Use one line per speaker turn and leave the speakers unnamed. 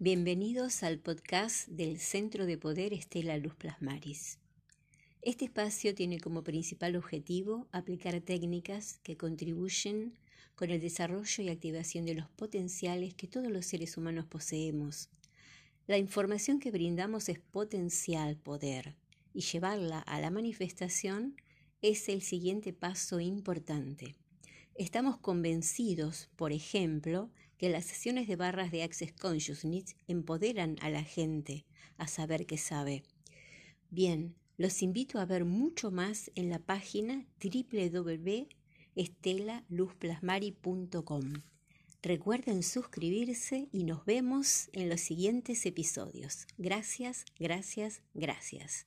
Bienvenidos al podcast del Centro de Poder Estela Luz Plasmaris. Este espacio tiene como principal objetivo aplicar técnicas que contribuyen con el desarrollo y activación de los potenciales que todos los seres humanos poseemos. La información que brindamos es potencial poder y llevarla a la manifestación es el siguiente paso importante. Estamos convencidos, por ejemplo, que las sesiones de barras de Access Consciousness empoderan a la gente a saber que sabe. Bien, los invito a ver mucho más en la página www.estelaluzplasmari.com. Recuerden suscribirse y nos vemos en los siguientes episodios. Gracias, gracias, gracias.